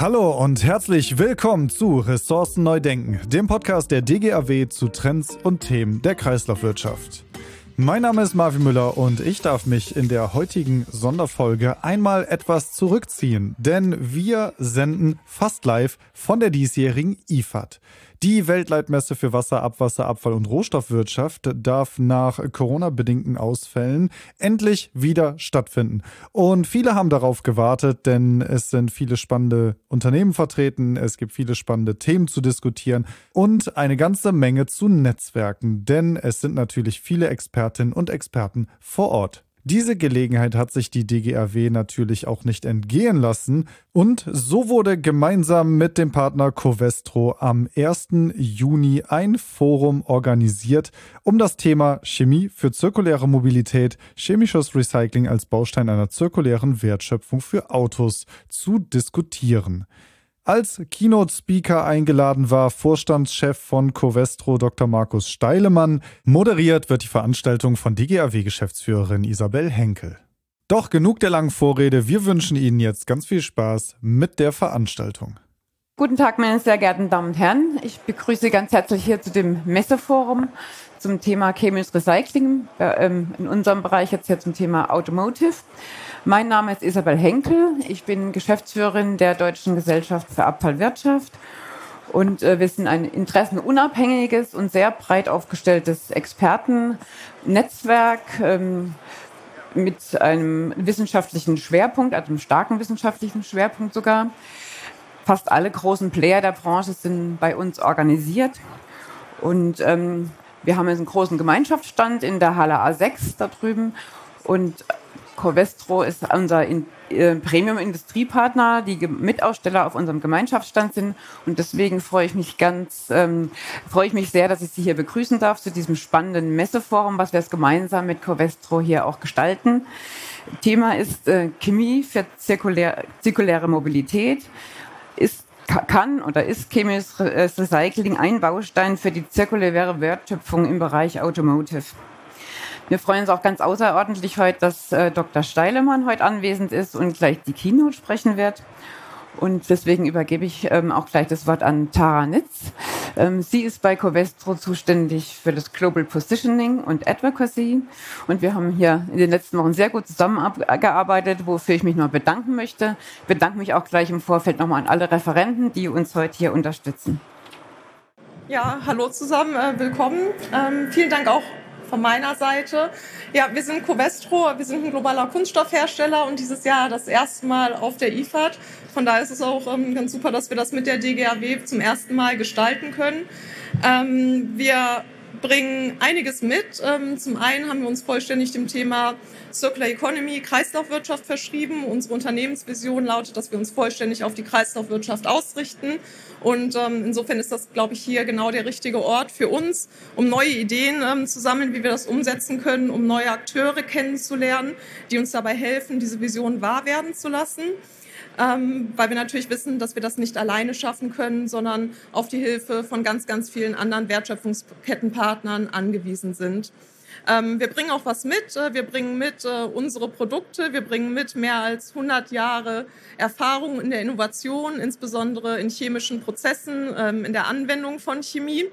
Hallo und herzlich willkommen zu Ressourcen neu denken, dem Podcast der DGAW zu Trends und Themen der Kreislaufwirtschaft. Mein Name ist Marvin Müller und ich darf mich in der heutigen Sonderfolge einmal etwas zurückziehen, denn wir senden fast live von der diesjährigen IFAD. Die Weltleitmesse für Wasser, Abwasser, Abfall und Rohstoffwirtschaft darf nach Corona-bedingten Ausfällen endlich wieder stattfinden. Und viele haben darauf gewartet, denn es sind viele spannende Unternehmen vertreten, es gibt viele spannende Themen zu diskutieren und eine ganze Menge zu Netzwerken, denn es sind natürlich viele Expertinnen und Experten vor Ort. Diese Gelegenheit hat sich die DGRW natürlich auch nicht entgehen lassen und so wurde gemeinsam mit dem Partner Covestro am 1. Juni ein Forum organisiert, um das Thema Chemie für zirkuläre Mobilität, chemisches Recycling als Baustein einer zirkulären Wertschöpfung für Autos zu diskutieren. Als Keynote-Speaker eingeladen war Vorstandschef von Covestro Dr. Markus Steilemann. Moderiert wird die Veranstaltung von DGAW-Geschäftsführerin Isabel Henkel. Doch genug der langen Vorrede. Wir wünschen Ihnen jetzt ganz viel Spaß mit der Veranstaltung. Guten Tag, meine sehr geehrten Damen und Herren. Ich begrüße Sie ganz herzlich hier zu dem Messeforum zum Thema chemisches Recycling, ähm, in unserem Bereich jetzt hier zum Thema Automotive. Mein Name ist Isabel Henkel. Ich bin Geschäftsführerin der Deutschen Gesellschaft für Abfallwirtschaft. Und äh, wir sind ein interessenunabhängiges und sehr breit aufgestelltes Expertennetzwerk ähm, mit einem wissenschaftlichen Schwerpunkt, also einem starken wissenschaftlichen Schwerpunkt sogar. Fast alle großen Player der Branche sind bei uns organisiert. Und ähm, wir haben jetzt einen großen Gemeinschaftsstand in der Halle A6 da drüben. Und Covestro ist unser äh, Premium-Industriepartner, die Mitaussteller auf unserem Gemeinschaftsstand sind. Und deswegen freue ich mich ganz, ähm, freue ich mich sehr, dass ich Sie hier begrüßen darf zu diesem spannenden Messeforum, was wir es gemeinsam mit Covestro hier auch gestalten. Thema ist äh, Chemie für zirkulär, zirkuläre Mobilität. Ist kann oder ist chemisches Recycling ein Baustein für die zirkuläre Wertschöpfung im Bereich Automotive. Wir freuen uns auch ganz außerordentlich heute, dass äh, Dr. Steilemann heute anwesend ist und gleich die Keynote sprechen wird. Und deswegen übergebe ich ähm, auch gleich das Wort an Tara Nitz. Ähm, sie ist bei Covestro zuständig für das Global Positioning und Advocacy. Und wir haben hier in den letzten Wochen sehr gut zusammengearbeitet, wofür ich mich noch bedanken möchte. Ich bedanke mich auch gleich im Vorfeld nochmal an alle Referenten, die uns heute hier unterstützen. Ja, hallo zusammen, äh, willkommen. Ähm, vielen Dank auch von meiner Seite. Ja, wir sind Covestro, wir sind ein globaler Kunststoffhersteller und dieses Jahr das erste Mal auf der IFAD. Von daher ist es auch ähm, ganz super, dass wir das mit der DGAW zum ersten Mal gestalten können. Ähm, wir bringen einiges mit. Ähm, zum einen haben wir uns vollständig dem Thema Circular Economy, Kreislaufwirtschaft verschrieben. Unsere Unternehmensvision lautet, dass wir uns vollständig auf die Kreislaufwirtschaft ausrichten. Und ähm, insofern ist das, glaube ich, hier genau der richtige Ort für uns, um neue Ideen ähm, zu sammeln, wie wir das umsetzen können, um neue Akteure kennenzulernen, die uns dabei helfen, diese Vision wahr werden zu lassen ähm, weil wir natürlich wissen, dass wir das nicht alleine schaffen können, sondern auf die Hilfe von ganz, ganz vielen anderen Wertschöpfungskettenpartnern angewiesen sind. Ähm, wir bringen auch was mit. Äh, wir bringen mit äh, unsere Produkte. Wir bringen mit mehr als 100 Jahre Erfahrung in der Innovation, insbesondere in chemischen Prozessen, ähm, in der Anwendung von Chemie.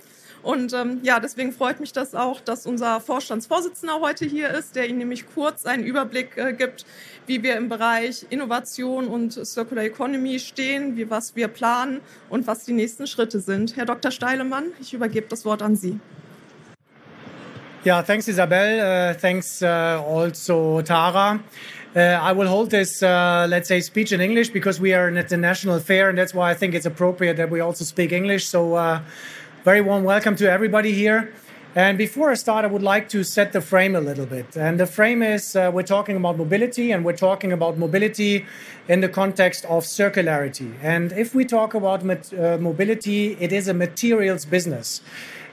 Und ähm, ja, deswegen freut mich das auch, dass unser Vorstandsvorsitzender heute hier ist, der Ihnen nämlich kurz einen Überblick äh, gibt, wie wir im Bereich Innovation und Circular Economy stehen, wie was wir planen und was die nächsten Schritte sind. Herr Dr. Steilemann, ich übergebe das Wort an Sie. Yeah, thanks, Isabel. Uh, thanks uh, also, Tara. Uh, I will hold this, let's say, speech in English because we are at the national fair, and that's why I think it's appropriate that we also speak English. So, very warm welcome to everybody here. And before I start, I would like to set the frame a little bit. And the frame is uh, we're talking about mobility, and we're talking about mobility in the context of circularity. And if we talk about uh, mobility, it is a materials business.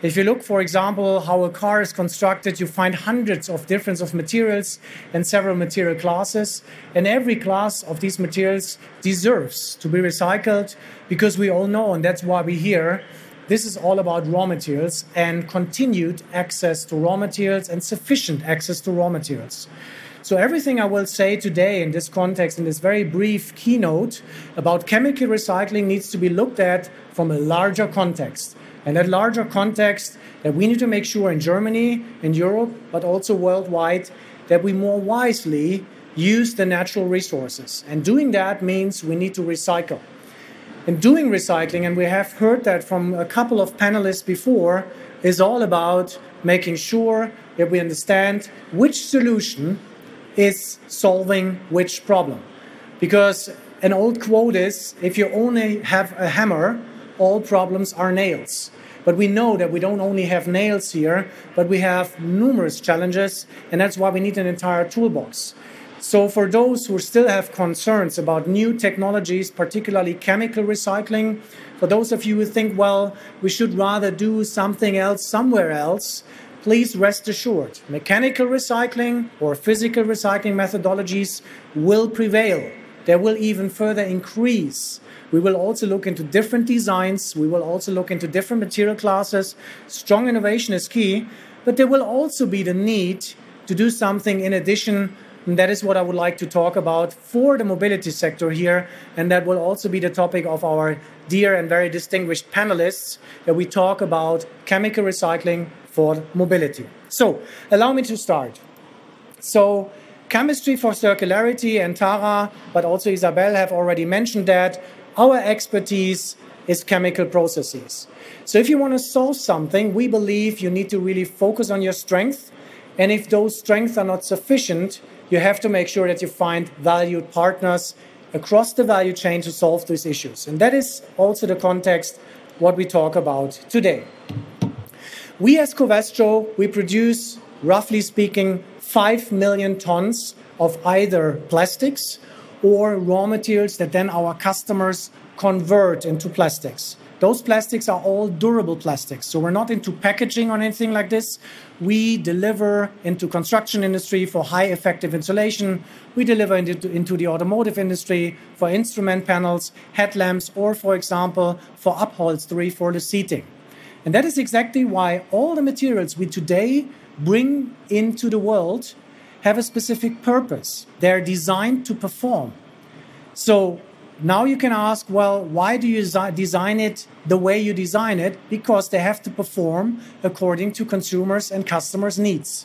If you look, for example, how a car is constructed, you find hundreds of different of materials and several material classes. And every class of these materials deserves to be recycled because we all know, and that's why we're here, this is all about raw materials and continued access to raw materials and sufficient access to raw materials. So, everything I will say today in this context, in this very brief keynote about chemical recycling, needs to be looked at from a larger context. And that larger context that we need to make sure in Germany, in Europe, but also worldwide, that we more wisely use the natural resources. And doing that means we need to recycle. And doing recycling, and we have heard that from a couple of panelists before, is all about making sure that we understand which solution is solving which problem. Because an old quote is if you only have a hammer, all problems are nails. But we know that we don't only have nails here, but we have numerous challenges, and that's why we need an entire toolbox. So, for those who still have concerns about new technologies, particularly chemical recycling, for those of you who think, well, we should rather do something else somewhere else, please rest assured mechanical recycling or physical recycling methodologies will prevail. They will even further increase. We will also look into different designs. We will also look into different material classes. Strong innovation is key, but there will also be the need to do something in addition. And that is what I would like to talk about for the mobility sector here. And that will also be the topic of our dear and very distinguished panelists that we talk about chemical recycling for mobility. So, allow me to start. So, chemistry for circularity and Tara, but also Isabel have already mentioned that. Our expertise is chemical processes. So, if you want to solve something, we believe you need to really focus on your strength. And if those strengths are not sufficient, you have to make sure that you find valued partners across the value chain to solve these issues. And that is also the context what we talk about today. We as Covestro, we produce, roughly speaking, 5 million tons of either plastics or raw materials that then our customers convert into plastics. Those plastics are all durable plastics. So we're not into packaging or anything like this. We deliver into construction industry for high effective insulation. We deliver into, into the automotive industry for instrument panels, headlamps, or for example, for upholstery for the seating. And that is exactly why all the materials we today bring into the world have a specific purpose. They're designed to perform. So now you can ask, well, why do you design it the way you design it? Because they have to perform according to consumers' and customers' needs.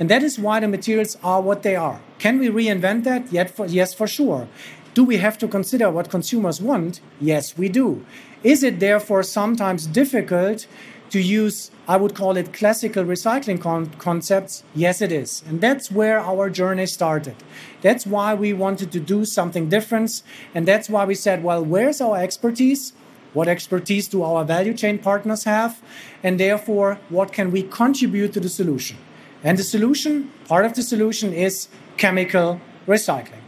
And that is why the materials are what they are. Can we reinvent that? Yet for, yes, for sure. Do we have to consider what consumers want? Yes, we do. Is it therefore sometimes difficult to use, I would call it classical recycling con- concepts? Yes, it is. And that's where our journey started. That's why we wanted to do something different. And that's why we said, well, where's our expertise? What expertise do our value chain partners have? And therefore, what can we contribute to the solution? And the solution, part of the solution is chemical recycling.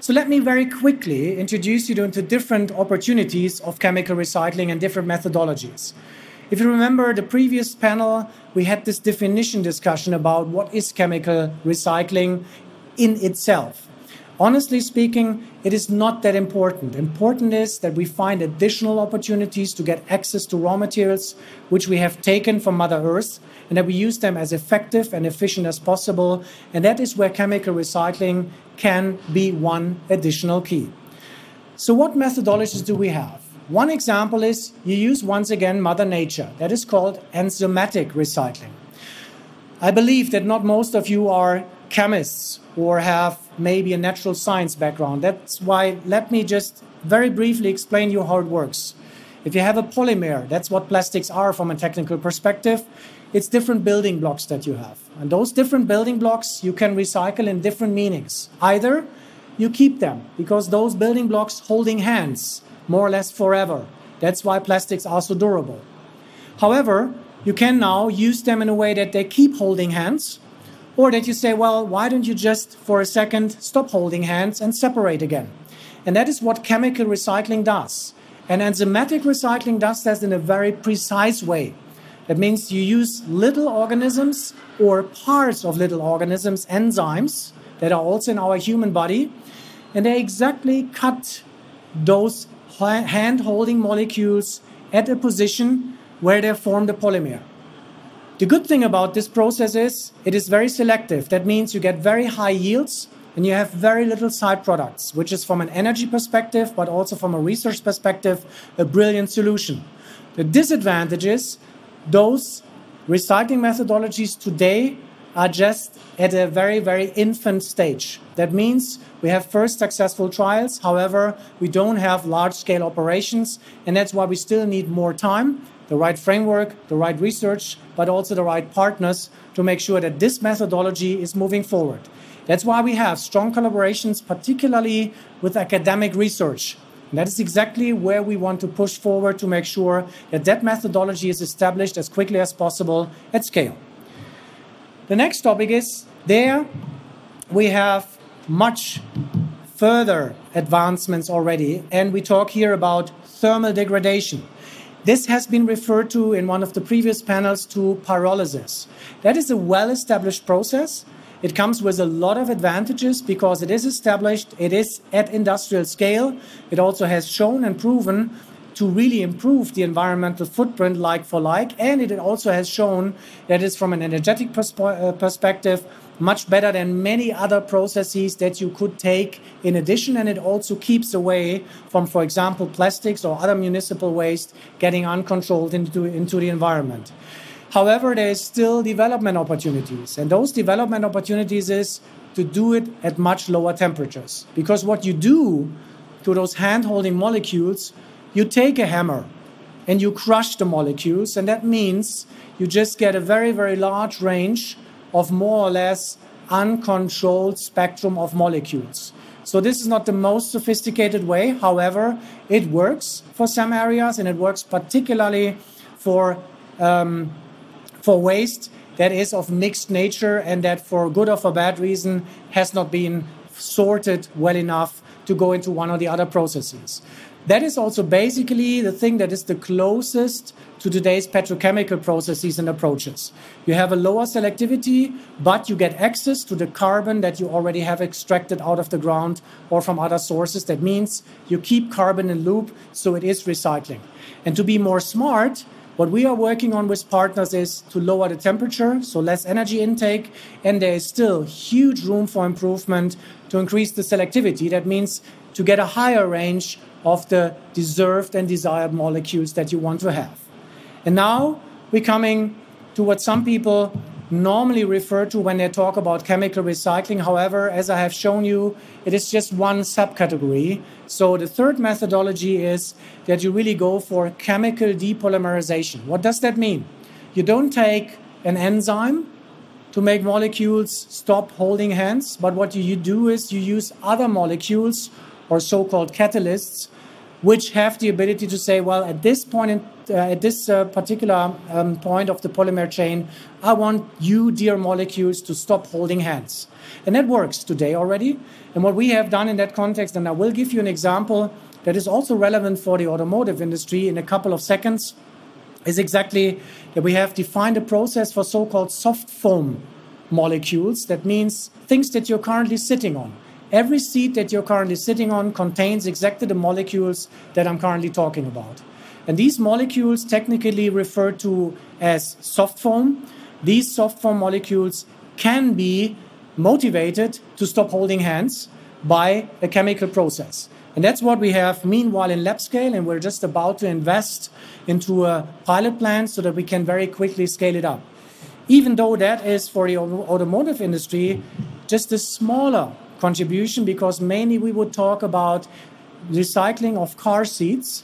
So let me very quickly introduce you to different opportunities of chemical recycling and different methodologies. If you remember the previous panel, we had this definition discussion about what is chemical recycling in itself. Honestly speaking, it is not that important. Important is that we find additional opportunities to get access to raw materials which we have taken from Mother Earth and that we use them as effective and efficient as possible. And that is where chemical recycling can be one additional key. So, what methodologies do we have? One example is you use once again Mother Nature. That is called enzymatic recycling. I believe that not most of you are chemists or have maybe a natural science background. That's why let me just very briefly explain you how it works. If you have a polymer, that's what plastics are from a technical perspective. It's different building blocks that you have. And those different building blocks you can recycle in different meanings. Either you keep them because those building blocks holding hands more or less forever. That's why plastics are so durable. However, you can now use them in a way that they keep holding hands, or that you say, well, why don't you just for a second stop holding hands and separate again? And that is what chemical recycling does. And enzymatic recycling does that in a very precise way. That means you use little organisms or parts of little organisms, enzymes that are also in our human body, and they exactly cut those hand holding molecules at a position where they form the polymer. The good thing about this process is it is very selective. That means you get very high yields and you have very little side products, which is from an energy perspective, but also from a research perspective, a brilliant solution. The disadvantage is those recycling methodologies today are just at a very, very infant stage. That means we have first successful trials. However, we don't have large scale operations. And that's why we still need more time, the right framework, the right research, but also the right partners to make sure that this methodology is moving forward. That's why we have strong collaborations, particularly with academic research. And that is exactly where we want to push forward to make sure that that methodology is established as quickly as possible at scale. The next topic is there we have much further advancements already, and we talk here about thermal degradation. This has been referred to in one of the previous panels to pyrolysis. That is a well established process. It comes with a lot of advantages because it is established, it is at industrial scale. It also has shown and proven to really improve the environmental footprint like for like. And it also has shown that it's from an energetic persp- uh, perspective much better than many other processes that you could take in addition. And it also keeps away from, for example, plastics or other municipal waste getting uncontrolled into, into the environment. However, there is still development opportunities. And those development opportunities is to do it at much lower temperatures. Because what you do to those hand holding molecules, you take a hammer and you crush the molecules. And that means you just get a very, very large range of more or less uncontrolled spectrum of molecules. So this is not the most sophisticated way. However, it works for some areas, and it works particularly for um, for waste that is of mixed nature and that, for good or for bad reason, has not been sorted well enough to go into one or the other processes. That is also basically the thing that is the closest to today's petrochemical processes and approaches. You have a lower selectivity, but you get access to the carbon that you already have extracted out of the ground or from other sources. That means you keep carbon in loop, so it is recycling. And to be more smart, what we are working on with partners is to lower the temperature, so less energy intake, and there is still huge room for improvement to increase the selectivity. That means to get a higher range of the deserved and desired molecules that you want to have. And now we're coming to what some people normally refer to when they talk about chemical recycling. However, as I have shown you, it is just one subcategory. So the third methodology is that you really go for chemical depolymerization. What does that mean? You don't take an enzyme to make molecules stop holding hands, but what you do is you use other molecules or so-called catalysts which have the ability to say, well, at this point, in, uh, at this uh, particular um, point of the polymer chain, I want you, dear molecules, to stop holding hands. And that works today already. And what we have done in that context, and I will give you an example that is also relevant for the automotive industry in a couple of seconds, is exactly that we have defined a process for so called soft foam molecules. That means things that you're currently sitting on. Every seat that you're currently sitting on contains exactly the molecules that I'm currently talking about. And these molecules, technically referred to as soft foam, these soft foam molecules can be motivated to stop holding hands by a chemical process. And that's what we have meanwhile in lab scale, and we're just about to invest into a pilot plant so that we can very quickly scale it up. Even though that is for the automotive industry just a smaller contribution because mainly we would talk about recycling of car seats.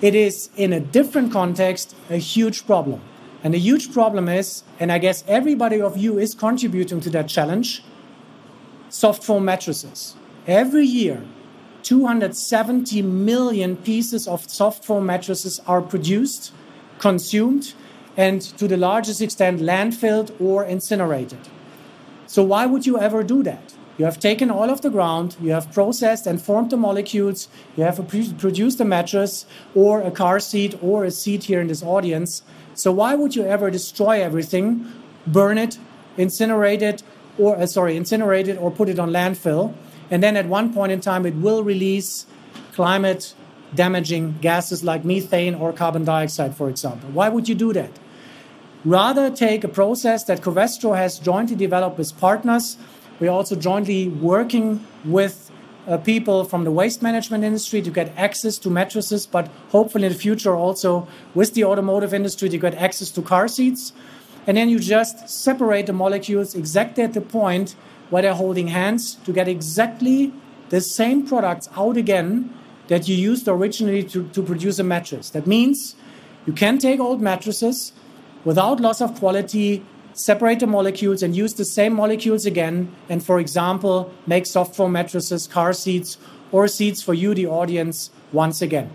It is in a different context a huge problem. And the huge problem is, and I guess everybody of you is contributing to that challenge, soft foam mattresses. Every year, 270 million pieces of soft foam mattresses are produced, consumed, and to the largest extent landfilled or incinerated. So, why would you ever do that? You have taken all of the ground, you have processed and formed the molecules, you have produced a mattress or a car seat or a seat here in this audience. So why would you ever destroy everything, burn it, incinerate it, or uh, sorry, incinerate it or put it on landfill, and then at one point in time it will release climate damaging gases like methane or carbon dioxide, for example. Why would you do that? rather take a process that Covestro has jointly developed with partners. We're also jointly working with uh, people from the waste management industry to get access to mattresses, but hopefully in the future also with the automotive industry to get access to car seats. And then you just separate the molecules exactly at the point where they're holding hands to get exactly the same products out again that you used originally to, to produce a mattress. That means you can take old mattresses without loss of quality, separate the molecules and use the same molecules again, and for example, make soft foam mattresses, car seats, or seats for you, the audience, once again.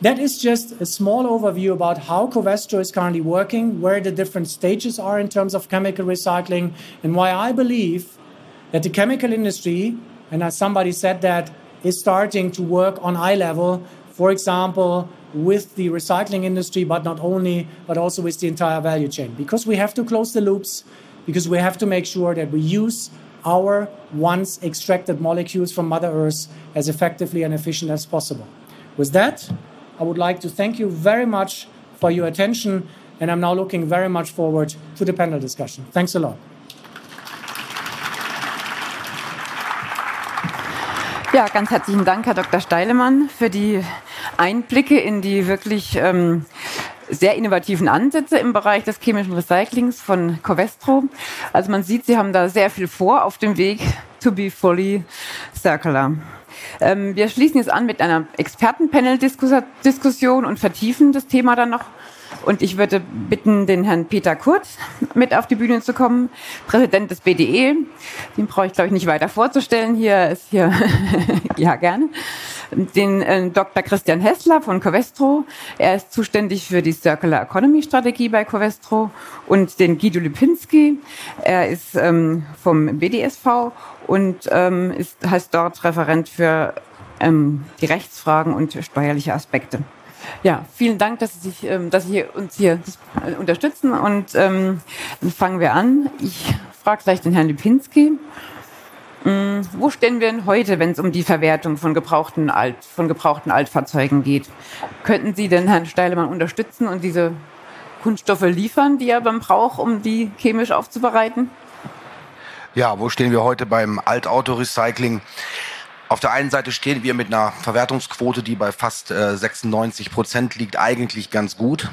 That is just a small overview about how Covestro is currently working, where the different stages are in terms of chemical recycling, and why I believe that the chemical industry, and as somebody said that, is starting to work on eye level, for example, with the recycling industry, but not only, but also with the entire value chain. Because we have to close the loops, because we have to make sure that we use our once extracted molecules from Mother Earth as effectively and efficient as possible. With that, I would like to thank you very much for your attention, and I'm now looking very much forward to the panel discussion. Thanks a lot. Ja, ganz herzlichen Dank, Herr Dr. Steilemann, für die Einblicke in die wirklich ähm, sehr innovativen Ansätze im Bereich des chemischen Recyclings von Covestro. Also man sieht, Sie haben da sehr viel vor auf dem Weg to be fully circular. Ähm, wir schließen jetzt an mit einer Expertenpanel-Diskussion und vertiefen das Thema dann noch und ich würde bitten, den Herrn Peter Kurz mit auf die Bühne zu kommen, Präsident des BDE. Den brauche ich, glaube ich, nicht weiter vorzustellen. Hier ist hier, ja, gerne. Den äh, Dr. Christian Hessler von Covestro. Er ist zuständig für die Circular Economy Strategie bei Covestro. Und den Guido Lipinski. Er ist ähm, vom BDSV und ähm, ist, heißt dort Referent für ähm, die Rechtsfragen und steuerliche Aspekte. Ja, vielen Dank, dass Sie, sich, ähm, dass Sie uns hier äh, unterstützen. Und ähm, dann fangen wir an. Ich frage gleich den Herrn Lipinski. Ähm, wo stehen wir denn heute, wenn es um die Verwertung von gebrauchten, Alt, von gebrauchten Altfahrzeugen geht? Könnten Sie denn Herrn Steilemann unterstützen und diese Kunststoffe liefern, die er beim braucht, um die chemisch aufzubereiten? Ja, wo stehen wir heute beim Altauto-Recycling? Auf der einen Seite stehen wir mit einer Verwertungsquote, die bei fast äh, 96 Prozent liegt, eigentlich ganz gut.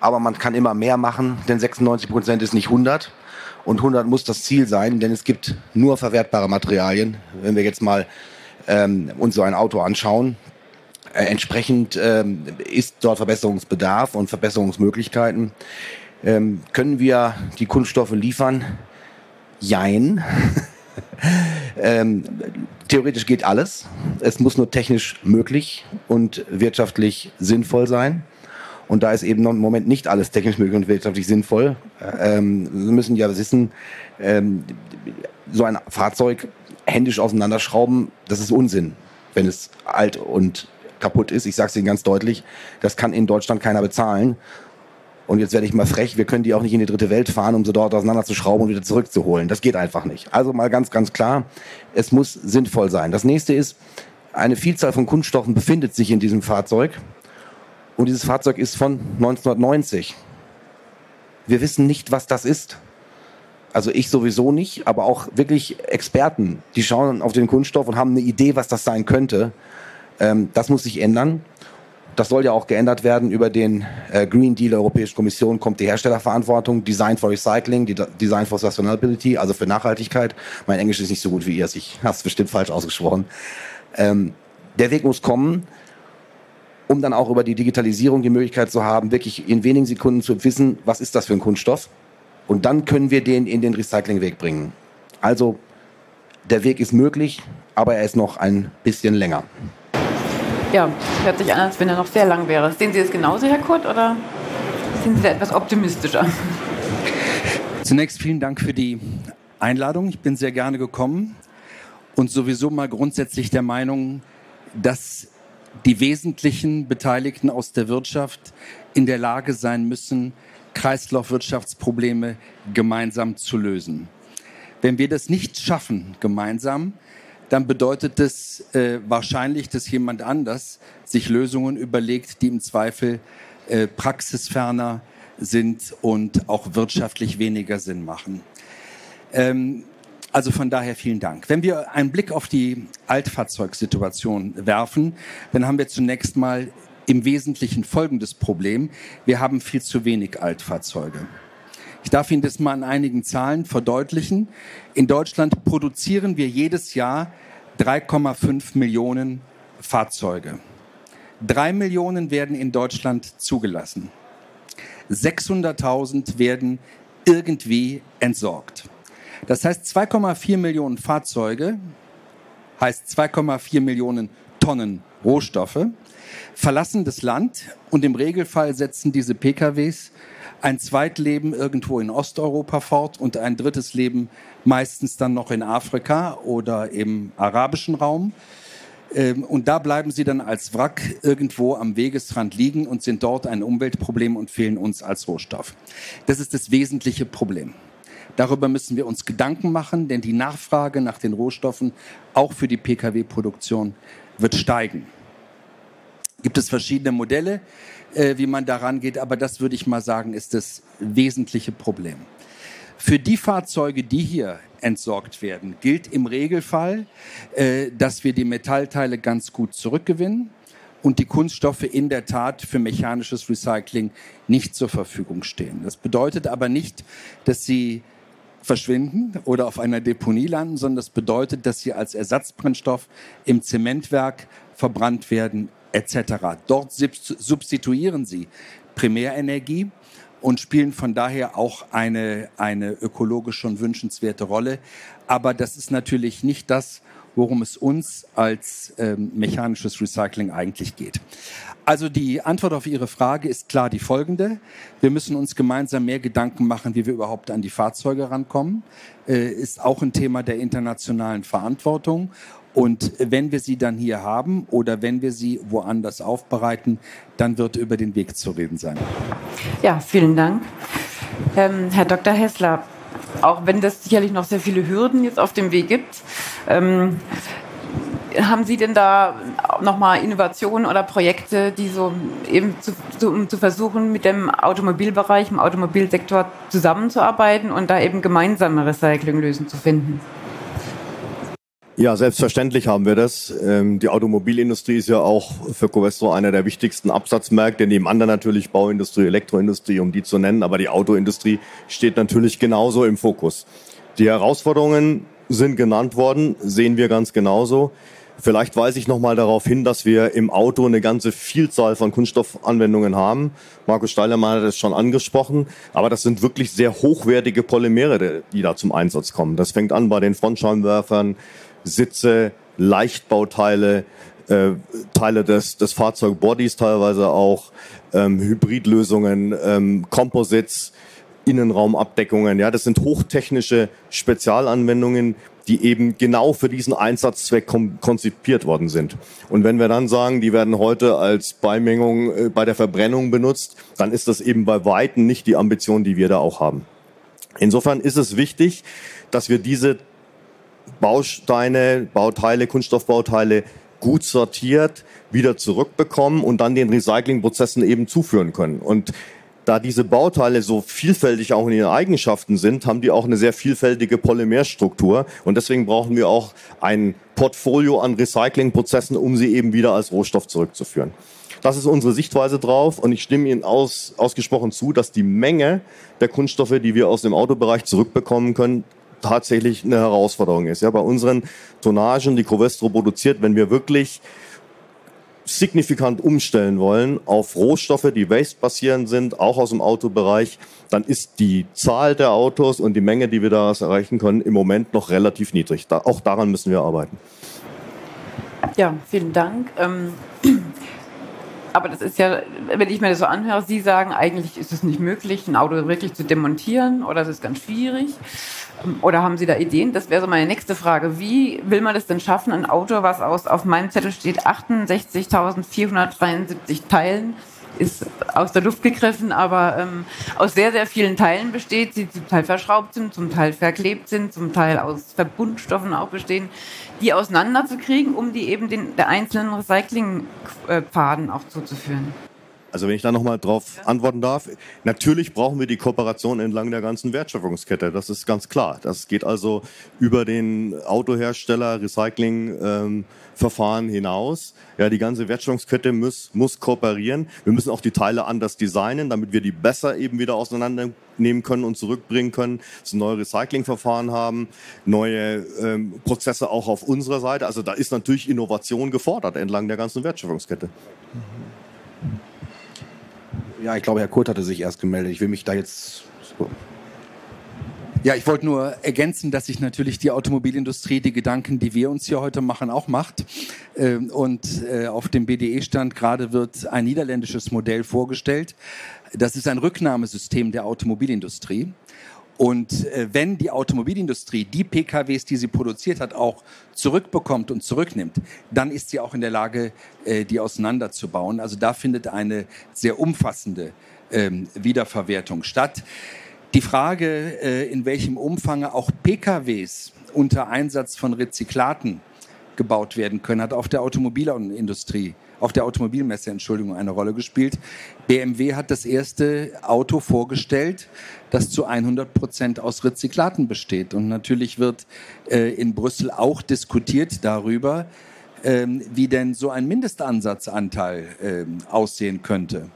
Aber man kann immer mehr machen, denn 96 Prozent ist nicht 100. Und 100 muss das Ziel sein, denn es gibt nur verwertbare Materialien. Wenn wir jetzt mal ähm, uns so ein Auto anschauen, äh, entsprechend ähm, ist dort Verbesserungsbedarf und Verbesserungsmöglichkeiten. Ähm, können wir die Kunststoffe liefern? Jein. ähm, theoretisch geht alles. Es muss nur technisch möglich und wirtschaftlich sinnvoll sein. Und da ist eben im Moment nicht alles technisch möglich und wirtschaftlich sinnvoll. Ähm, wir müssen ja wissen, ähm, so ein Fahrzeug händisch auseinanderschrauben, das ist Unsinn, wenn es alt und kaputt ist. Ich sage es Ihnen ganz deutlich, das kann in Deutschland keiner bezahlen. Und jetzt werde ich mal frech, wir können die auch nicht in die dritte Welt fahren, um sie dort auseinanderzuschrauben und wieder zurückzuholen. Das geht einfach nicht. Also mal ganz, ganz klar, es muss sinnvoll sein. Das nächste ist, eine Vielzahl von Kunststoffen befindet sich in diesem Fahrzeug. Und dieses Fahrzeug ist von 1990. Wir wissen nicht, was das ist. Also ich sowieso nicht, aber auch wirklich Experten, die schauen auf den Kunststoff und haben eine Idee, was das sein könnte. Ähm, das muss sich ändern. Das soll ja auch geändert werden. Über den äh, Green Deal der Europäischen Kommission kommt die Herstellerverantwortung, Design for Recycling, die Design for Sustainability, also für Nachhaltigkeit. Mein Englisch ist nicht so gut wie ihr, ich habe es bestimmt falsch ausgesprochen. Ähm, der Weg muss kommen, um dann auch über die Digitalisierung die Möglichkeit zu haben, wirklich in wenigen Sekunden zu wissen, was ist das für ein Kunststoff. Und dann können wir den in den Recyclingweg bringen. Also der Weg ist möglich, aber er ist noch ein bisschen länger. Ja, hört sich an, als wenn er noch sehr lang wäre. Sehen Sie das genauso, Herr Kurt, oder sind Sie da etwas optimistischer? Zunächst vielen Dank für die Einladung. Ich bin sehr gerne gekommen und sowieso mal grundsätzlich der Meinung, dass die wesentlichen Beteiligten aus der Wirtschaft in der Lage sein müssen, Kreislaufwirtschaftsprobleme gemeinsam zu lösen. Wenn wir das nicht schaffen, gemeinsam, dann bedeutet es äh, wahrscheinlich, dass jemand anders sich Lösungen überlegt, die im Zweifel äh, praxisferner sind und auch wirtschaftlich weniger Sinn machen. Ähm, also von daher vielen Dank. Wenn wir einen Blick auf die Altfahrzeugsituation werfen, dann haben wir zunächst mal im Wesentlichen folgendes Problem. Wir haben viel zu wenig Altfahrzeuge. Ich darf Ihnen das mal an einigen Zahlen verdeutlichen. In Deutschland produzieren wir jedes Jahr 3,5 Millionen Fahrzeuge. Drei Millionen werden in Deutschland zugelassen. 600.000 werden irgendwie entsorgt. Das heißt, 2,4 Millionen Fahrzeuge heißt 2,4 Millionen Tonnen Rohstoffe verlassen das Land und im Regelfall setzen diese PKWs ein Zweitleben irgendwo in Osteuropa fort und ein drittes Leben meistens dann noch in Afrika oder im arabischen Raum. Ähm, und da bleiben sie dann als Wrack irgendwo am Wegesrand liegen und sind dort ein Umweltproblem und fehlen uns als Rohstoff. Das ist das wesentliche Problem. Darüber müssen wir uns Gedanken machen, denn die Nachfrage nach den Rohstoffen auch für die Pkw-Produktion wird steigen. Gibt es verschiedene Modelle, äh, wie man daran geht, aber das würde ich mal sagen, ist das wesentliche Problem. Für die Fahrzeuge, die hier entsorgt werden, gilt im Regelfall, äh, dass wir die Metallteile ganz gut zurückgewinnen und die Kunststoffe in der Tat für mechanisches Recycling nicht zur Verfügung stehen. Das bedeutet aber nicht, dass sie verschwinden oder auf einer Deponie landen, sondern das bedeutet, dass sie als Ersatzbrennstoff im Zementwerk verbrannt werden etc. Dort substituieren sie Primärenergie und spielen von daher auch eine, eine ökologisch schon wünschenswerte Rolle. Aber das ist natürlich nicht das, worum es uns als ähm, mechanisches Recycling eigentlich geht. Also die Antwort auf Ihre Frage ist klar die folgende. Wir müssen uns gemeinsam mehr Gedanken machen, wie wir überhaupt an die Fahrzeuge rankommen. Äh, ist auch ein Thema der internationalen Verantwortung. Und wenn wir sie dann hier haben oder wenn wir sie woanders aufbereiten, dann wird über den Weg zu reden sein. Ja, vielen Dank. Ähm, Herr Dr. Hessler, auch wenn das sicherlich noch sehr viele Hürden jetzt auf dem Weg gibt, ähm, haben Sie denn da nochmal Innovationen oder Projekte, die so eben zu, zu, um zu versuchen, mit dem Automobilbereich, im Automobilsektor zusammenzuarbeiten und da eben gemeinsame Recyclinglösungen zu finden? Ja, selbstverständlich haben wir das. Ähm, die Automobilindustrie ist ja auch für Covestro einer der wichtigsten Absatzmärkte, neben anderen natürlich Bauindustrie, Elektroindustrie, um die zu nennen, aber die Autoindustrie steht natürlich genauso im Fokus. Die Herausforderungen sind genannt worden, sehen wir ganz genauso. Vielleicht weise ich nochmal darauf hin, dass wir im Auto eine ganze Vielzahl von Kunststoffanwendungen haben. Markus Steilermann hat es schon angesprochen, aber das sind wirklich sehr hochwertige Polymere, die da zum Einsatz kommen. Das fängt an bei den Frontscheinwerfern, Sitze, Leichtbauteile, äh, Teile des, des Fahrzeugbodies teilweise auch, ähm, Hybridlösungen, ähm, Composites, Innenraumabdeckungen. Ja, das sind hochtechnische Spezialanwendungen, die eben genau für diesen Einsatzzweck konzipiert worden sind. Und wenn wir dann sagen, die werden heute als Beimengung äh, bei der Verbrennung benutzt, dann ist das eben bei Weitem nicht die Ambition, die wir da auch haben. Insofern ist es wichtig, dass wir diese Bausteine, Bauteile, Kunststoffbauteile gut sortiert wieder zurückbekommen und dann den Recyclingprozessen eben zuführen können. Und da diese Bauteile so vielfältig auch in ihren Eigenschaften sind, haben die auch eine sehr vielfältige Polymerstruktur. Und deswegen brauchen wir auch ein Portfolio an Recyclingprozessen, um sie eben wieder als Rohstoff zurückzuführen. Das ist unsere Sichtweise drauf und ich stimme Ihnen aus, ausgesprochen zu, dass die Menge der Kunststoffe, die wir aus dem Autobereich zurückbekommen können, tatsächlich eine Herausforderung ist. Ja, bei unseren Tonnagen, die Covestro produziert, wenn wir wirklich signifikant umstellen wollen auf Rohstoffe, die waste-basierend sind, auch aus dem Autobereich, dann ist die Zahl der Autos und die Menge, die wir daraus erreichen können, im Moment noch relativ niedrig. Da, auch daran müssen wir arbeiten. Ja, vielen Dank. Ähm, aber das ist ja, wenn ich mir das so anhöre, Sie sagen, eigentlich ist es nicht möglich, ein Auto wirklich zu demontieren oder es ist ganz schwierig. Oder haben Sie da Ideen? Das wäre so meine nächste Frage. Wie will man das denn schaffen, ein Auto, was aus, auf meinem Zettel steht, 68.473 Teilen, ist aus der Luft gegriffen, aber ähm, aus sehr, sehr vielen Teilen besteht, die zum Teil verschraubt sind, zum Teil verklebt sind, zum Teil aus Verbundstoffen auch bestehen, die auseinanderzukriegen, um die eben den, der einzelnen Recyclingpfaden auch zuzuführen. Also wenn ich da nochmal drauf antworten darf, natürlich brauchen wir die Kooperation entlang der ganzen Wertschöpfungskette, das ist ganz klar. Das geht also über den Autohersteller, Recyclingverfahren ähm, hinaus. Ja, die ganze Wertschöpfungskette muss, muss kooperieren. Wir müssen auch die Teile anders designen, damit wir die besser eben wieder auseinandernehmen können und zurückbringen können, dass wir neue Recyclingverfahren haben, neue ähm, Prozesse auch auf unserer Seite. Also da ist natürlich Innovation gefordert entlang der ganzen Wertschöpfungskette. Mhm. Ja, ich glaube, Herr Kurt hatte sich erst gemeldet. Ich will mich da jetzt. Ja, ich wollte nur ergänzen, dass sich natürlich die Automobilindustrie die Gedanken, die wir uns hier heute machen, auch macht. Ähm, und äh, auf dem BDE-Stand gerade wird ein niederländisches Modell vorgestellt. Das ist ein Rücknahmesystem der Automobilindustrie. Und äh, wenn die Automobilindustrie die PKWs, die sie produziert hat, auch zurückbekommt und zurücknimmt, dann ist sie auch in der Lage, äh, die auseinanderzubauen. Also da findet eine sehr umfassende ähm, Wiederverwertung statt. Die Frage, äh, in welchem Umfang auch PKWs unter Einsatz von Rezyklaten gebaut werden können, hat auf der Automobilindustrie auf der Automobilmesse, Entschuldigung, eine Rolle gespielt. BMW hat das erste Auto vorgestellt, das zu 100 Prozent aus Rezyklaten besteht. Und natürlich wird äh, in Brüssel auch diskutiert darüber, ähm, wie denn so ein Mindestansatzanteil ähm, aussehen könnte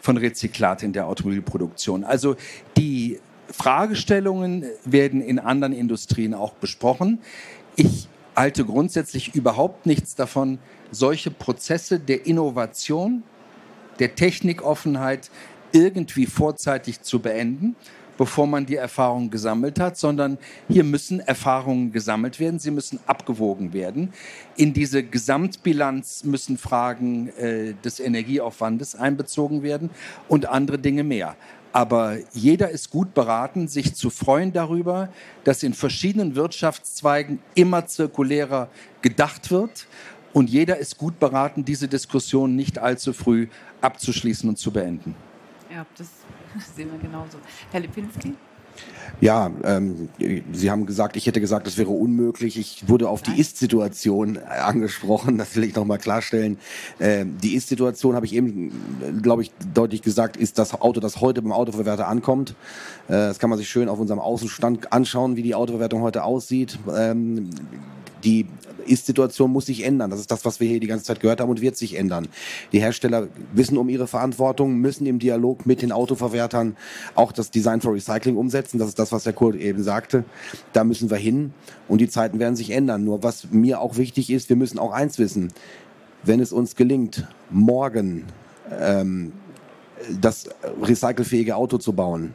von Rezyklat in der Automobilproduktion. Also die Fragestellungen werden in anderen Industrien auch besprochen. Ich halte grundsätzlich überhaupt nichts davon, solche Prozesse der Innovation, der Technikoffenheit irgendwie vorzeitig zu beenden, bevor man die Erfahrungen gesammelt hat, sondern hier müssen Erfahrungen gesammelt werden, sie müssen abgewogen werden. In diese Gesamtbilanz müssen Fragen äh, des Energieaufwandes einbezogen werden und andere Dinge mehr. Aber jeder ist gut beraten, sich zu freuen darüber, dass in verschiedenen Wirtschaftszweigen immer zirkulärer gedacht wird und jeder ist gut beraten, diese Diskussion nicht allzu früh abzuschließen und zu beenden. Ja, das sehen wir genauso. Herr Lipinski? Ja, ähm, Sie haben gesagt, ich hätte gesagt, das wäre unmöglich. Ich wurde auf die Ist-Situation angesprochen. Das will ich nochmal klarstellen. Ähm, die Ist-Situation habe ich eben, glaube ich, deutlich gesagt, ist das Auto, das heute beim Autoverwerter ankommt. Äh, das kann man sich schön auf unserem Außenstand anschauen, wie die Autoverwertung heute aussieht. Ähm, die ist-Situation muss sich ändern. Das ist das, was wir hier die ganze Zeit gehört haben und wird sich ändern. Die Hersteller wissen um ihre Verantwortung, müssen im Dialog mit den Autoverwertern auch das Design for Recycling umsetzen. Das ist das, was Herr Kurt eben sagte. Da müssen wir hin und die Zeiten werden sich ändern. Nur was mir auch wichtig ist, wir müssen auch eins wissen. Wenn es uns gelingt, morgen ähm, das recycelfähige Auto zu bauen,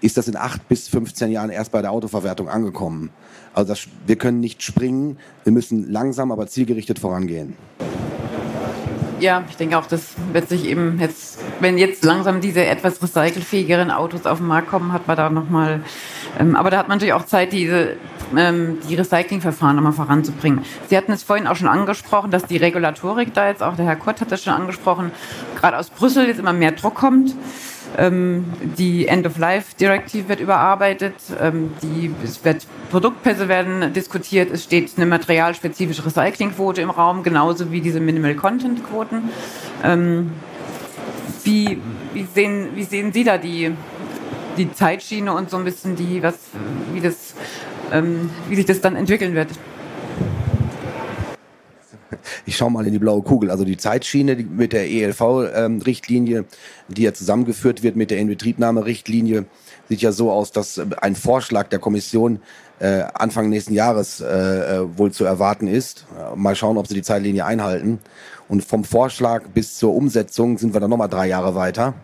ist das in acht bis 15 Jahren erst bei der Autoverwertung angekommen. Also das, wir können nicht springen, wir müssen langsam, aber zielgerichtet vorangehen. Ja, ich denke auch, das wird sich eben jetzt, wenn jetzt langsam diese etwas recycelfähigeren Autos auf den Markt kommen, hat man da nochmal, ähm, aber da hat man natürlich auch Zeit, diese, ähm, die Recyclingverfahren nochmal voranzubringen. Sie hatten es vorhin auch schon angesprochen, dass die Regulatorik da jetzt auch, der Herr Kurt hat das schon angesprochen, gerade aus Brüssel jetzt immer mehr Druck kommt. Ähm, die End-of-Life-Directive wird überarbeitet, ähm, die, es wird, Produktpässe werden diskutiert, es steht eine materialspezifische Recyclingquote im Raum, genauso wie diese Minimal-Content-Quoten. Ähm, wie, wie, sehen, wie sehen Sie da die, die Zeitschiene und so ein bisschen die, was, wie, das, ähm, wie sich das dann entwickeln wird? ich schaue mal in die blaue Kugel. Also die Zeitschiene mit der ELV-Richtlinie, die ja zusammengeführt wird mit der Inbetriebnahme-Richtlinie, sieht ja so aus, dass äh, ein Vorschlag der Kommission äh, Anfang nächsten Jahres äh, wohl zu erwarten ist. Mal schauen, ob sie die Zeitlinie einhalten. Und vom Vorschlag bis zur Umsetzung sind wir dann nochmal drei Jahre weiter.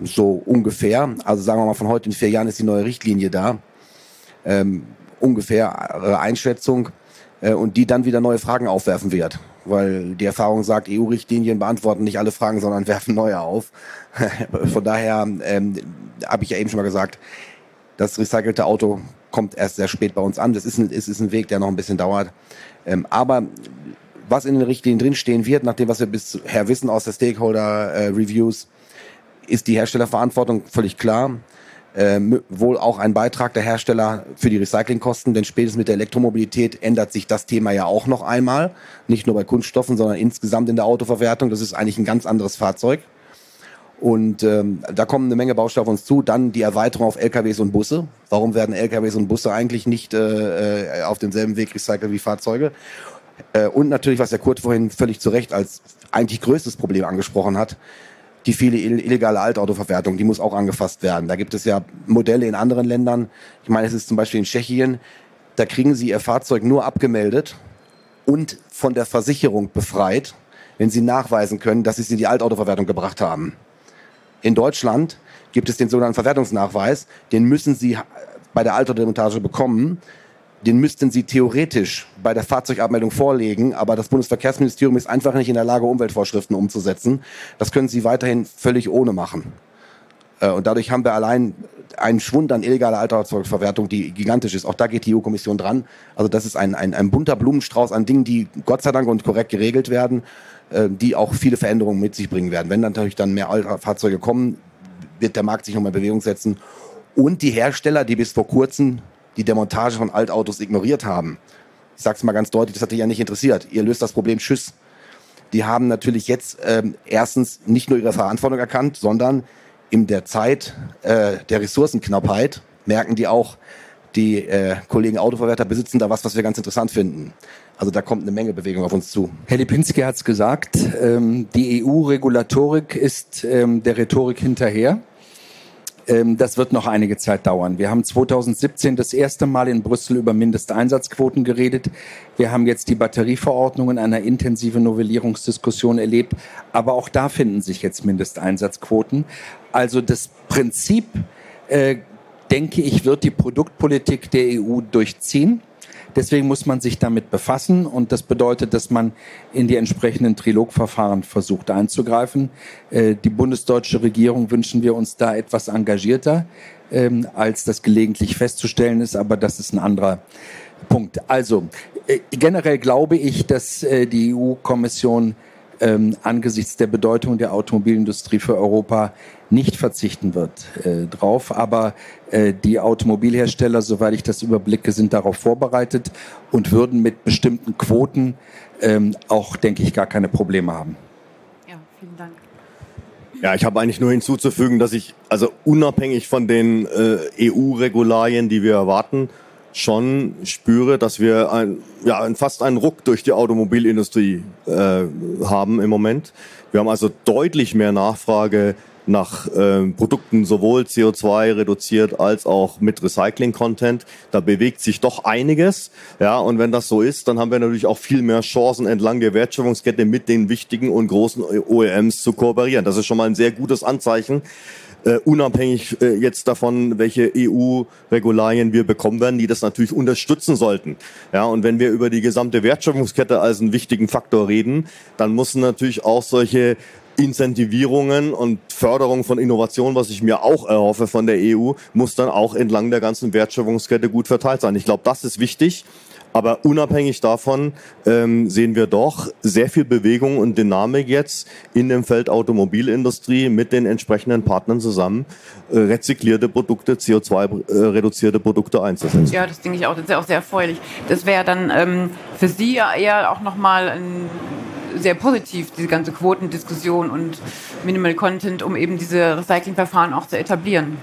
So ungefähr. Also sagen wir mal, von heute in vier Jahren ist die neue Richtlinie da. Ähm, ungefähr äh, Einschätzung äh, und die dann wieder neue Fragen aufwerfen wird. Weil die Erfahrung sagt, EU-Richtlinien beantworten nicht alle Fragen, sondern werfen neue auf. Von daher ähm, habe ich ja eben schon mal gesagt, das recycelte Auto kommt erst sehr spät bei uns an. Das ist ein, es ist ein Weg, der noch ein bisschen dauert. Ähm, aber was in den Richtlinien drinstehen wird, nach dem, was wir bisher wissen aus der Stakeholder-Reviews, äh, ist die Herstellerverantwortung völlig klar äh, wohl auch ein Beitrag der Hersteller für die Recyclingkosten, denn spätestens mit der Elektromobilität ändert sich das Thema ja auch noch einmal. Nicht nur bei Kunststoffen, sondern insgesamt in der Autoverwertung. Das ist eigentlich ein ganz anderes Fahrzeug. Und ähm, da kommen eine Menge Bausteine auf uns zu. Dann die Erweiterung auf LKWs und Busse. Warum werden LKWs und Busse eigentlich nicht äh, äh, auf demselben Weg recycelt wie Fahrzeuge? Äh, und natürlich, was der Kurt vorhin völlig zu Recht als eigentlich größtes Problem angesprochen hat, die viele illegale Altautoverwertung, die muss auch angefasst werden. Da gibt es ja Modelle in anderen Ländern. Ich meine, es ist zum Beispiel in Tschechien, da kriegen sie ihr Fahrzeug nur abgemeldet und von der Versicherung befreit, wenn sie nachweisen können, dass sie es in die Altautoverwertung gebracht haben. In Deutschland gibt es den sogenannten Verwertungsnachweis. Den müssen Sie bei der Alterdemontage bekommen. Den müssten Sie theoretisch bei der Fahrzeugabmeldung vorlegen, aber das Bundesverkehrsministerium ist einfach nicht in der Lage, Umweltvorschriften umzusetzen. Das können Sie weiterhin völlig ohne machen. Äh, und dadurch haben wir allein einen Schwund an illegaler Alterfahrzeugverwertung, die gigantisch ist. Auch da geht die EU-Kommission dran. Also das ist ein, ein, ein bunter Blumenstrauß an Dingen, die Gott sei Dank und korrekt geregelt werden. Äh, die auch viele Veränderungen mit sich bringen werden. Wenn dann natürlich dann mehr Fahrzeuge kommen, wird der Markt sich nochmal in Bewegung setzen. Und die Hersteller, die bis vor kurzem die Demontage von Altautos ignoriert haben, ich sage es mal ganz deutlich, das hat dich ja nicht interessiert. Ihr löst das Problem Tschüss. Die haben natürlich jetzt ähm, erstens nicht nur ihre Verantwortung erkannt, sondern in der Zeit äh, der Ressourcenknappheit merken die auch, die äh, Kollegen Autoverwerter besitzen da was, was wir ganz interessant finden. Also da kommt eine Menge Bewegung auf uns zu. Herr Lipinski hat es gesagt, ähm, die EU-Regulatorik ist ähm, der Rhetorik hinterher. Ähm, das wird noch einige Zeit dauern. Wir haben 2017 das erste Mal in Brüssel über Mindesteinsatzquoten geredet. Wir haben jetzt die Batterieverordnung in einer intensiven Novellierungsdiskussion erlebt. Aber auch da finden sich jetzt Mindesteinsatzquoten. Also das Prinzip, äh, denke ich, wird die Produktpolitik der EU durchziehen. Deswegen muss man sich damit befassen und das bedeutet, dass man in die entsprechenden Trilogverfahren versucht einzugreifen. Äh, die bundesdeutsche Regierung wünschen wir uns da etwas engagierter, ähm, als das gelegentlich festzustellen ist, aber das ist ein anderer Punkt. Also äh, generell glaube ich, dass äh, die EU-Kommission ähm, angesichts der Bedeutung der Automobilindustrie für Europa nicht verzichten wird äh, drauf. Aber äh, die Automobilhersteller, soweit ich das überblicke, sind darauf vorbereitet und würden mit bestimmten Quoten ähm, auch, denke ich, gar keine Probleme haben. Ja, vielen Dank. Ja, ich habe eigentlich nur hinzuzufügen, dass ich also unabhängig von den äh, EU-Regularien, die wir erwarten, schon spüre, dass wir ein, ja, fast einen Ruck durch die Automobilindustrie äh, haben im Moment. Wir haben also deutlich mehr Nachfrage nach äh, Produkten sowohl CO2 reduziert als auch mit Recycling-Content. Da bewegt sich doch einiges. Ja, und wenn das so ist, dann haben wir natürlich auch viel mehr Chancen entlang der Wertschöpfungskette mit den wichtigen und großen OEMs zu kooperieren. Das ist schon mal ein sehr gutes Anzeichen äh, unabhängig äh, jetzt davon, welche EU-Regularien wir bekommen werden, die das natürlich unterstützen sollten. Ja, und wenn wir über die gesamte Wertschöpfungskette als einen wichtigen Faktor reden, dann müssen natürlich auch solche Incentivierungen und Förderung von Innovation, was ich mir auch erhoffe von der EU, muss dann auch entlang der ganzen Wertschöpfungskette gut verteilt sein. Ich glaube, das ist wichtig. Aber unabhängig davon ähm, sehen wir doch sehr viel Bewegung und Dynamik jetzt in dem Feld Automobilindustrie mit den entsprechenden Partnern zusammen, äh, rezyklierte Produkte, CO2-reduzierte Produkte einzusetzen. Ja, das denke ich auch. Das ist ja auch sehr erfreulich. Das wäre dann ähm, für Sie ja eher auch nochmal ein sehr positiv, diese ganze Quotendiskussion und Minimal Content, um eben diese Recyclingverfahren auch zu etablieren.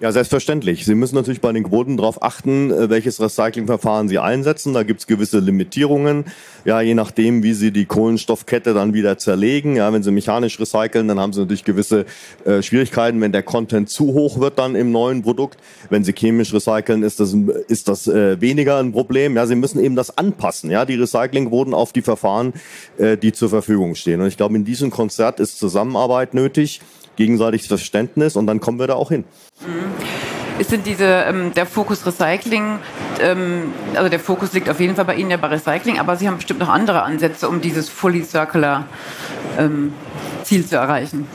Ja, selbstverständlich. Sie müssen natürlich bei den Quoten darauf achten, äh, welches Recyclingverfahren Sie einsetzen. Da gibt es gewisse Limitierungen. Ja, je nachdem, wie Sie die Kohlenstoffkette dann wieder zerlegen. Ja, wenn Sie mechanisch recyceln, dann haben Sie natürlich gewisse äh, Schwierigkeiten, wenn der Content zu hoch wird dann im neuen Produkt. Wenn Sie chemisch recyceln, ist das, ist das äh, weniger ein Problem. Ja, Sie müssen eben das anpassen. Ja, die Recyclingquoten auf die Verfahren, äh, die zur Verfügung stehen. Und ich glaube, in diesem Konzert ist Zusammenarbeit nötig gegenseitiges Verständnis und dann kommen wir da auch hin. Denn diese, ähm, der Fokus Recycling, ähm, also der Fokus liegt auf jeden Fall bei Ihnen ja bei Recycling, aber Sie haben bestimmt noch andere Ansätze, um dieses Fully Circular ähm, Ziel zu erreichen.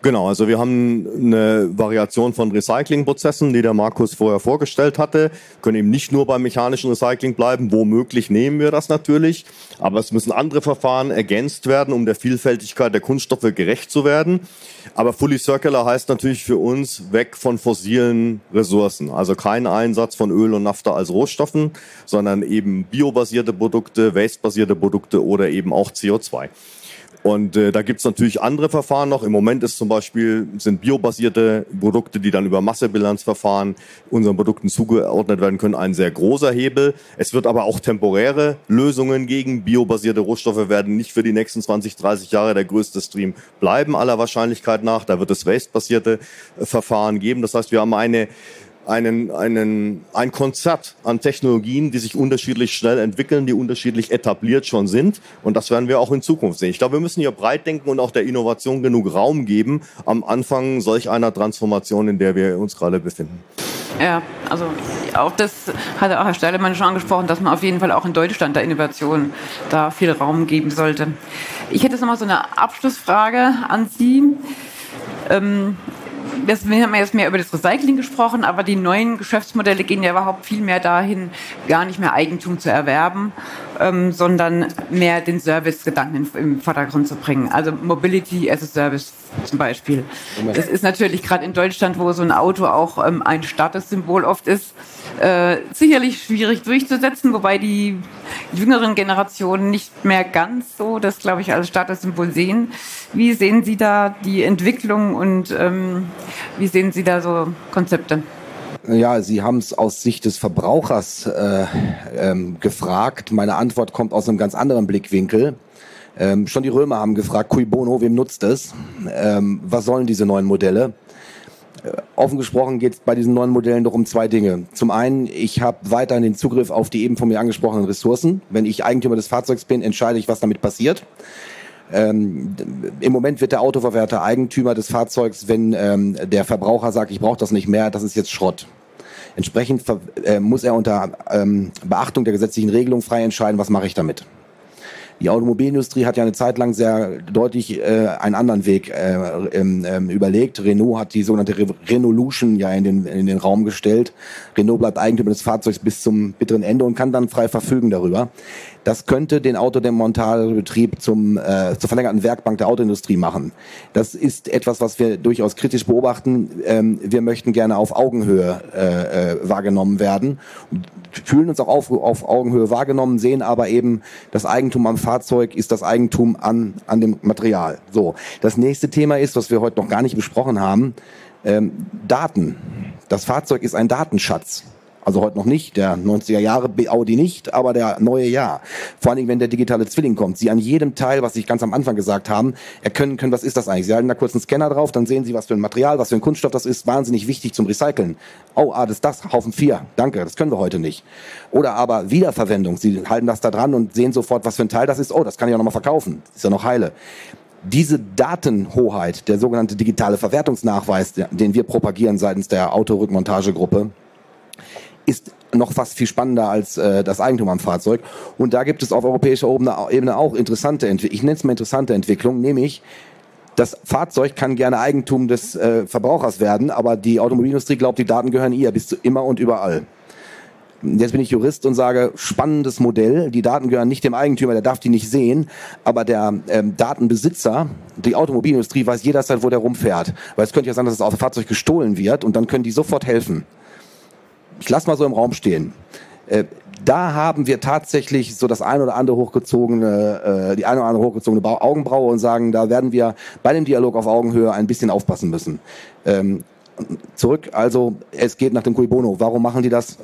Genau, also wir haben eine Variation von Recyclingprozessen, die der Markus vorher vorgestellt hatte. Wir können eben nicht nur beim mechanischen Recycling bleiben. Womöglich nehmen wir das natürlich. Aber es müssen andere Verfahren ergänzt werden, um der Vielfältigkeit der Kunststoffe gerecht zu werden. Aber Fully Circular heißt natürlich für uns weg von fossilen Ressourcen. Also kein Einsatz von Öl und Nafta als Rohstoffen, sondern eben biobasierte Produkte, wastebasierte Produkte oder eben auch CO2. Und äh, da gibt's natürlich andere Verfahren noch. Im Moment ist zum Beispiel sind biobasierte Produkte, die dann über Massebilanzverfahren unseren Produkten zugeordnet werden können, ein sehr großer Hebel. Es wird aber auch temporäre Lösungen gegen biobasierte Rohstoffe werden nicht für die nächsten 20, 30 Jahre der größte Stream bleiben aller Wahrscheinlichkeit nach. Da wird es waste-basierte äh, Verfahren geben. Das heißt, wir haben eine einen, einen, ein Konzert an Technologien, die sich unterschiedlich schnell entwickeln, die unterschiedlich etabliert schon sind. Und das werden wir auch in Zukunft sehen. Ich glaube, wir müssen hier breit denken und auch der Innovation genug Raum geben am Anfang solch einer Transformation, in der wir uns gerade befinden. Ja, also auch das hat auch Herr Steilemann schon angesprochen, dass man auf jeden Fall auch in Deutschland der Innovation da viel Raum geben sollte. Ich hätte jetzt noch mal so eine Abschlussfrage an Sie. Ähm, wir haben jetzt mehr über das Recycling gesprochen, aber die neuen Geschäftsmodelle gehen ja überhaupt viel mehr dahin, gar nicht mehr Eigentum zu erwerben, ähm, sondern mehr den Service-Gedanken im Vordergrund zu bringen. Also Mobility as a Service zum Beispiel. Das ist natürlich gerade in Deutschland, wo so ein Auto auch ähm, ein Statussymbol oft ist, äh, sicherlich schwierig durchzusetzen, wobei die jüngeren Generationen nicht mehr ganz so das, glaube ich, als Statussymbol sehen. Wie sehen Sie da die Entwicklung und ähm, wie sehen Sie da so Konzepte? Ja, Sie haben es aus Sicht des Verbrauchers äh, ähm, gefragt. Meine Antwort kommt aus einem ganz anderen Blickwinkel. Ähm, schon die Römer haben gefragt, cui bono, wem nutzt es? Ähm, was sollen diese neuen Modelle? Äh, offen gesprochen geht es bei diesen neuen Modellen doch um zwei Dinge. Zum einen, ich habe weiterhin den Zugriff auf die eben von mir angesprochenen Ressourcen. Wenn ich Eigentümer des Fahrzeugs bin, entscheide ich, was damit passiert. Ähm, Im Moment wird der Autoverwerter Eigentümer des Fahrzeugs, wenn ähm, der Verbraucher sagt, ich brauche das nicht mehr, das ist jetzt Schrott. Entsprechend äh, muss er unter ähm, Beachtung der gesetzlichen Regelung frei entscheiden, was mache ich damit. Die Automobilindustrie hat ja eine Zeit lang sehr deutlich äh, einen anderen Weg äh, ähm, ähm, überlegt. Renault hat die sogenannte Re Renaulution ja in den, in den Raum gestellt. Renault bleibt Eigentümer des Fahrzeugs bis zum bitteren Ende und kann dann frei verfügen darüber. Das könnte den Autodemontagebetrieb zum, äh, zur verlängerten Werkbank der Autoindustrie machen. Das ist etwas, was wir durchaus kritisch beobachten. Ähm, wir möchten gerne auf Augenhöhe äh, äh, wahrgenommen werden, fühlen uns auch auf, auf Augenhöhe wahrgenommen, sehen aber eben, das Eigentum am Fahrzeug ist das Eigentum an, an dem Material. So, das nächste Thema ist, was wir heute noch gar nicht besprochen haben, ähm, Daten. Das Fahrzeug ist ein Datenschatz. Also heute noch nicht, der 90er Jahre Audi nicht, aber der neue Jahr. Vor allen Dingen, wenn der digitale Zwilling kommt. Sie an jedem Teil, was ich ganz am Anfang gesagt haben, erkennen können, was ist das eigentlich. Sie halten da kurz einen Scanner drauf, dann sehen Sie, was für ein Material, was für ein Kunststoff das ist. Wahnsinnig wichtig zum Recyceln. Oh, ah, das ist das, Haufen 4. Danke, das können wir heute nicht. Oder aber Wiederverwendung. Sie halten das da dran und sehen sofort, was für ein Teil das ist. Oh, das kann ich auch nochmal verkaufen. Ist ja noch heile diese Datenhoheit, der sogenannte digitale Verwertungsnachweis, den wir propagieren seitens der Autorückmontagegruppe, ist noch fast viel spannender als äh, das Eigentum am Fahrzeug. Und da gibt es auf europäischer Ebene auch interessante Entwicklungen. Ich nenne es mal interessante Entwicklungen, nämlich das Fahrzeug kann gerne Eigentum des äh, Verbrauchers werden, aber die Automobilindustrie glaubt, die Daten gehören ihr bis zu immer und überall. Jetzt bin ich Jurist und sage, spannendes Modell. Die Daten gehören nicht dem Eigentümer, der darf die nicht sehen. Aber der ähm, Datenbesitzer, die Automobilindustrie weiß jederzeit, wo der rumfährt. Weil es könnte ja sein, dass das Fahrzeug gestohlen wird und dann können die sofort helfen ich lasse mal so im Raum stehen. Äh, da haben wir tatsächlich so das ein oder andere hochgezogene, äh, die eine oder andere hochgezogene Augenbraue und sagen, da werden wir bei dem Dialog auf Augenhöhe ein bisschen aufpassen müssen. Ähm, zurück, also es geht nach dem Cui Bono. Warum machen die das?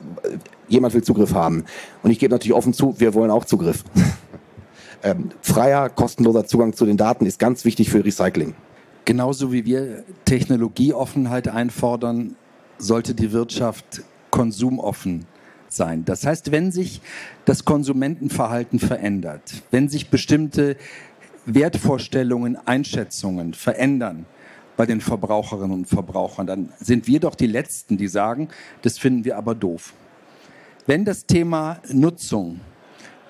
Jemand will Zugriff haben. Und ich gebe natürlich offen zu, wir wollen auch Zugriff. ähm, freier, kostenloser Zugang zu den Daten ist ganz wichtig für Recycling. Genauso wie wir Technologieoffenheit einfordern, sollte die Wirtschaft konsumoffen sein. Das heißt, wenn sich das Konsumentenverhalten verändert, wenn sich bestimmte Wertvorstellungen, Einschätzungen verändern bei den Verbraucherinnen und Verbrauchern, dann sind wir doch die Letzten, die sagen, das finden wir aber doof. Wenn das Thema Nutzung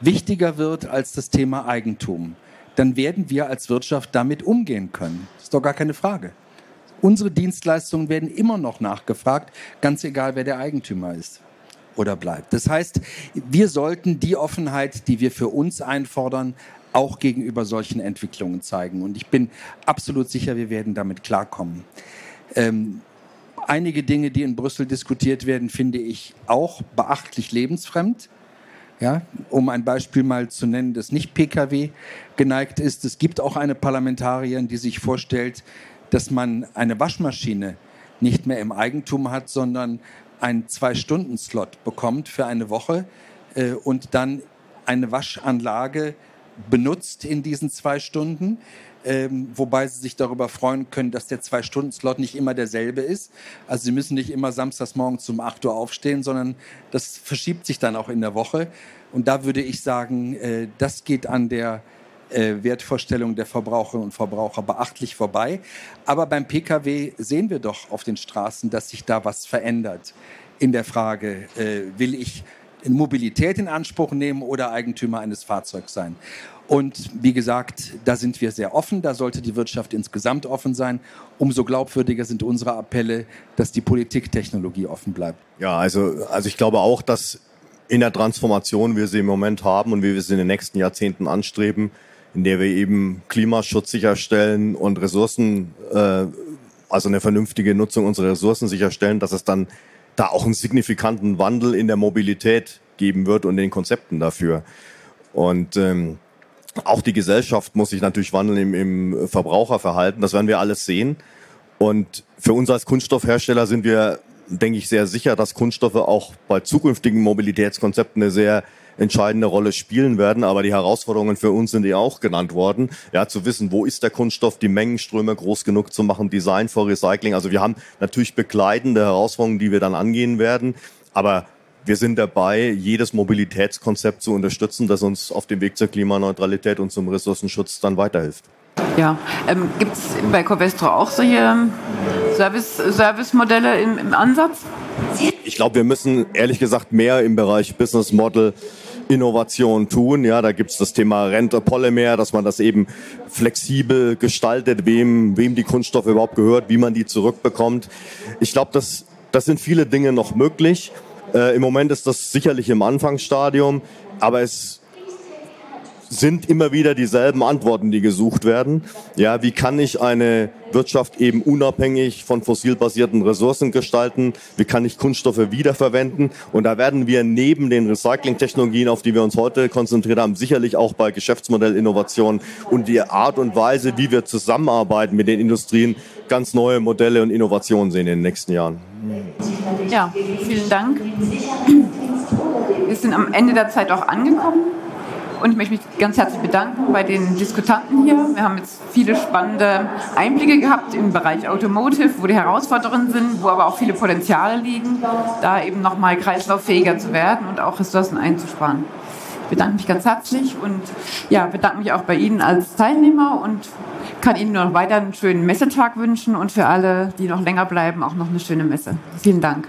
wichtiger wird als das Thema Eigentum, dann werden wir als Wirtschaft damit umgehen können. Das ist doch gar keine Frage. Unsere Dienstleistungen werden immer noch nachgefragt, ganz egal, wer der Eigentümer ist oder bleibt. Das heißt, wir sollten die Offenheit, die wir für uns einfordern, auch gegenüber solchen Entwicklungen zeigen. Und ich bin absolut sicher, wir werden damit klarkommen. Ähm, einige Dinge, die in Brüssel diskutiert werden, finde ich auch beachtlich lebensfremd. Ja, um ein Beispiel mal zu nennen, das nicht Pkw geneigt ist. Es gibt auch eine Parlamentarierin, die sich vorstellt, dass man eine Waschmaschine nicht mehr im Eigentum hat, sondern einen Zwei-Stunden-Slot bekommt für eine Woche äh, und dann eine Waschanlage benutzt in diesen zwei Stunden. Ähm, wobei sie sich darüber freuen können, dass der Zwei-Stunden-Slot nicht immer derselbe ist. Also sie müssen nicht immer samstags morgens um 8 Uhr aufstehen, sondern das verschiebt sich dann auch in der Woche. Und da würde ich sagen, äh, das geht an der äh, Wertvorstellung der Verbraucherinnen und Verbraucher beachtlich vorbei. Aber beim Pkw sehen wir doch auf den Straßen, dass sich da was verändert in der Frage, äh, will ich Mobilität in Anspruch nehmen oder Eigentümer eines Fahrzeugs sein. Und wie gesagt, da sind wir sehr offen, da sollte die Wirtschaft insgesamt offen sein. Umso glaubwürdiger sind unsere Appelle, dass die Politik Technologie offen bleibt. Ja, also, also ich glaube auch, dass in der Transformation, wie wir sie im Moment haben und wie wir sie in den nächsten Jahrzehnten anstreben, in der wir eben Klimaschutz sicherstellen und Ressourcen, äh, also eine vernünftige Nutzung unserer Ressourcen sicherstellen, dass es dann da auch einen signifikanten Wandel in der Mobilität geben wird und den Konzepten dafür. Und ähm, auch die Gesellschaft muss sich natürlich wandeln im, im Verbraucherverhalten. Das werden wir alles sehen. Und für uns als Kunststoffhersteller sind wir, denke ich, sehr sicher, dass Kunststoffe auch bei zukünftigen Mobilitätskonzepten eine sehr entscheidende Rolle spielen werden. Aber die Herausforderungen für uns sind ja auch genannt worden. Ja, zu wissen, wo ist der Kunststoff, die Mengenströme groß genug zu machen, Design for Recycling. Also wir haben natürlich begleitende Herausforderungen, die wir dann angehen werden. Aber wir sind dabei, jedes Mobilitätskonzept zu unterstützen, das uns auf dem Weg zur Klimaneutralität und zum Ressourcenschutz dann weiterhilft. Ja, ähm, gibt es bei Covestro auch solche Service, Service-Modelle im, im Ansatz? Ich glaube, wir müssen ehrlich gesagt mehr im Bereich Business Model Innovation tun. Ja, da gibt's das Thema Rente Polymer, dass man das eben flexibel gestaltet, wem, wem die Kunststoffe überhaupt gehört, wie man die zurückbekommt. Ich glaube, das, das sind viele Dinge noch möglich. Äh, Im Moment ist das sicherlich im Anfangsstadium, aber es sind immer wieder dieselben Antworten, die gesucht werden. Ja, wie kann ich eine Wirtschaft eben unabhängig von fossilbasierten Ressourcen gestalten? Wie kann ich Kunststoffe wiederverwenden? Und da werden wir neben den Recyclingtechnologien, auf die wir uns heute konzentriert haben, sicherlich auch bei Geschäftsmodellinnovationen und die Art und Weise, wie wir zusammenarbeiten mit den Industrien, ganz neue Modelle und Innovationen sehen in den nächsten Jahren. Ja, vielen Dank. Wir sind am Ende der Zeit auch angekommen. Und ich möchte mich ganz herzlich bedanken bei den Diskutanten hier. Wir haben jetzt viele spannende Einblicke gehabt im Bereich Automotive, wo die Herausforderungen sind, wo aber auch viele Potenziale liegen, da eben nochmal kreislauffähiger zu werden und auch Ressourcen einzusparen. Ich bedanke mich ganz herzlich und ja, bedanke mich auch bei Ihnen als Teilnehmer und kann Ihnen noch weiter einen schönen Messetag wünschen und für alle, die noch länger bleiben, auch noch eine schöne Messe. Vielen Dank.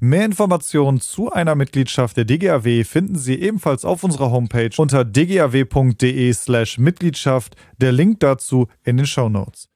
Mehr Informationen zu einer Mitgliedschaft der DGAW finden Sie ebenfalls auf unserer Homepage unter dgaw.de slash Mitgliedschaft. Der Link dazu in den Show Notes.